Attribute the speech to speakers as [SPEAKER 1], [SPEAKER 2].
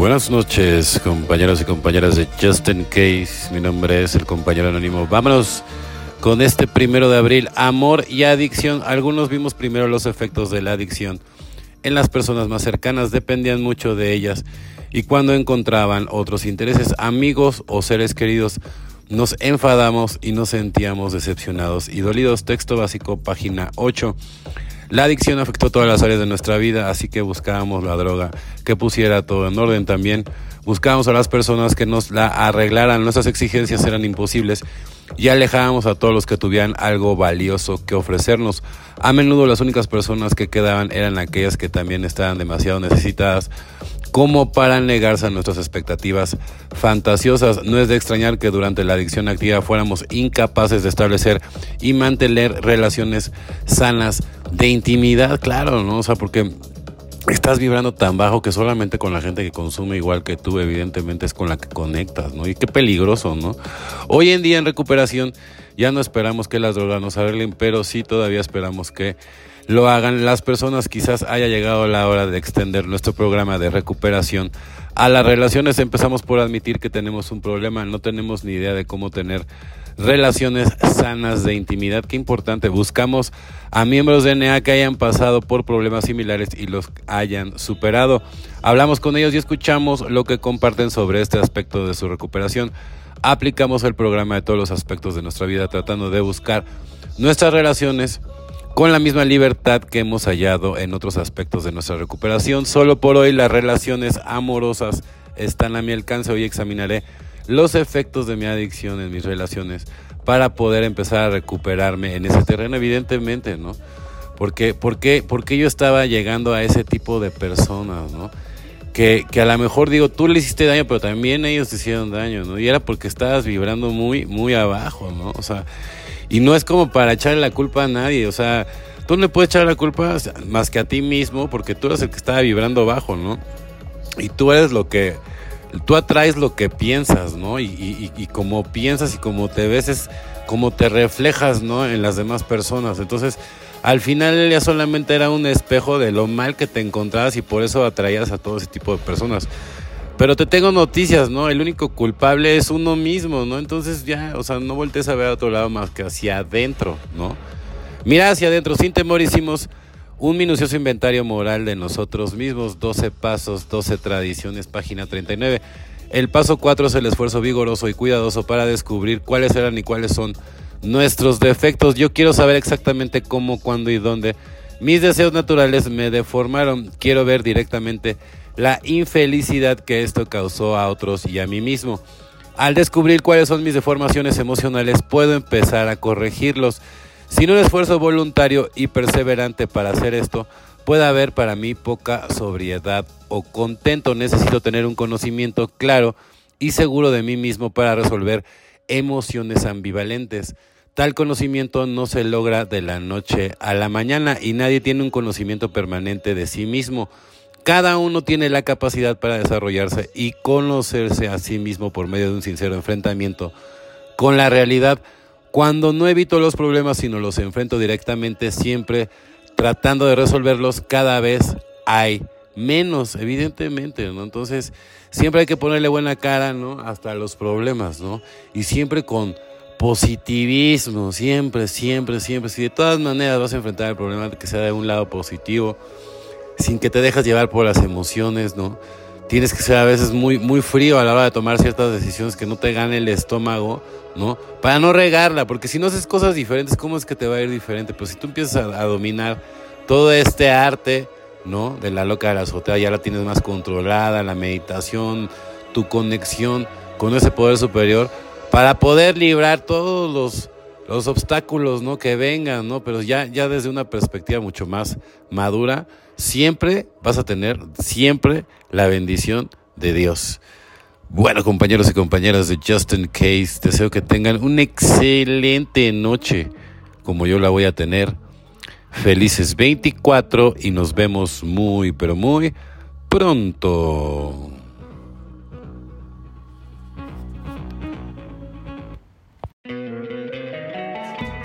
[SPEAKER 1] Buenas noches, compañeros y compañeras de Just in Case. Mi nombre es el compañero anónimo. Vámonos con este primero de abril. Amor y adicción. Algunos vimos primero los efectos de la adicción en las personas más cercanas, dependían mucho de ellas. Y cuando encontraban otros intereses, amigos o seres queridos, nos enfadamos y nos sentíamos decepcionados y dolidos. Texto básico, página 8. La adicción afectó todas las áreas de nuestra vida, así que buscábamos la droga que pusiera todo en orden también. Buscábamos a las personas que nos la arreglaran, nuestras exigencias eran imposibles y alejábamos a todos los que tuvieran algo valioso que ofrecernos. A menudo las únicas personas que quedaban eran aquellas que también estaban demasiado necesitadas como para negarse a nuestras expectativas fantasiosas. No es de extrañar que durante la adicción activa fuéramos incapaces de establecer y mantener relaciones sanas de intimidad, claro, ¿no? O sea, porque estás vibrando tan bajo que solamente con la gente que consume igual que tú, evidentemente es con la que conectas, ¿no? Y qué peligroso, ¿no? Hoy en día en recuperación ya no esperamos que las drogas nos arreglen, pero sí todavía esperamos que lo hagan. Las personas quizás haya llegado la hora de extender nuestro programa de recuperación a las relaciones. Empezamos por admitir que tenemos un problema, no tenemos ni idea de cómo tener relaciones sanas de intimidad. Qué importante. Buscamos a miembros de NA que hayan pasado por problemas similares y los hayan superado. Hablamos con ellos y escuchamos lo que comparten sobre este aspecto de su recuperación. Aplicamos el programa de todos los aspectos de nuestra vida tratando de buscar nuestras relaciones con la misma libertad que hemos hallado en otros aspectos de nuestra recuperación. Solo por hoy las relaciones amorosas están a mi alcance. Hoy examinaré los efectos de mi adicción en mis relaciones para poder empezar a recuperarme en ese terreno, evidentemente, ¿no? Porque, porque, porque yo estaba llegando a ese tipo de personas, ¿no? Que, que, a lo mejor digo, tú le hiciste daño, pero también ellos te hicieron daño, ¿no? Y era porque estabas vibrando muy, muy abajo, ¿no? O sea, y no es como para echarle la culpa a nadie, o sea, tú no le puedes echar la culpa más que a ti mismo, porque tú eres el que estaba vibrando bajo, ¿no? Y tú eres lo que, tú atraes lo que piensas, ¿no? Y, como piensas y como te ves es como te reflejas, ¿no? En las demás personas. Entonces, al final ella solamente era un espejo de lo mal que te encontrabas y por eso atraías a todo ese tipo de personas. Pero te tengo noticias, ¿no? El único culpable es uno mismo, ¿no? Entonces ya, o sea, no voltees a ver a otro lado más que hacia adentro, ¿no? Mira hacia adentro, sin temor hicimos un minucioso inventario moral de nosotros mismos, 12 pasos, 12 tradiciones, página 39. El paso 4 es el esfuerzo vigoroso y cuidadoso para descubrir cuáles eran y cuáles son nuestros defectos. Yo quiero saber exactamente cómo, cuándo y dónde mis deseos naturales me deformaron. Quiero ver directamente la infelicidad que esto causó a otros y a mí mismo. Al descubrir cuáles son mis deformaciones emocionales, puedo empezar a corregirlos. Sin un esfuerzo voluntario y perseverante para hacer esto, puede haber para mí poca sobriedad o contento. Necesito tener un conocimiento claro y seguro de mí mismo para resolver emociones ambivalentes. Tal conocimiento no se logra de la noche a la mañana y nadie tiene un conocimiento permanente de sí mismo. Cada uno tiene la capacidad para desarrollarse y conocerse a sí mismo por medio de un sincero enfrentamiento con la realidad. Cuando no evito los problemas, sino los enfrento directamente, siempre tratando de resolverlos, cada vez hay menos, evidentemente, ¿no? Entonces, siempre hay que ponerle buena cara, ¿no? Hasta los problemas, ¿no? Y siempre con positivismo, siempre, siempre, siempre. Si de todas maneras vas a enfrentar el problema, que sea de un lado positivo, sin que te dejas llevar por las emociones, ¿no? Tienes que ser a veces muy, muy frío a la hora de tomar ciertas decisiones que no te gane el estómago, ¿no? Para no regarla, porque si no haces cosas diferentes, ¿cómo es que te va a ir diferente? Pero si tú empiezas a, a dominar todo este arte, ¿no? De la loca de la azotea, ya la tienes más controlada, la meditación, tu conexión con ese poder superior, para poder librar todos los, los obstáculos, ¿no? Que vengan, ¿no? Pero ya, ya desde una perspectiva mucho más madura, siempre vas a tener, siempre la bendición de Dios. Bueno, compañeros y compañeras de Justin Case, deseo que tengan una excelente noche, como yo la voy a tener. Felices 24 y nos vemos muy, pero muy pronto.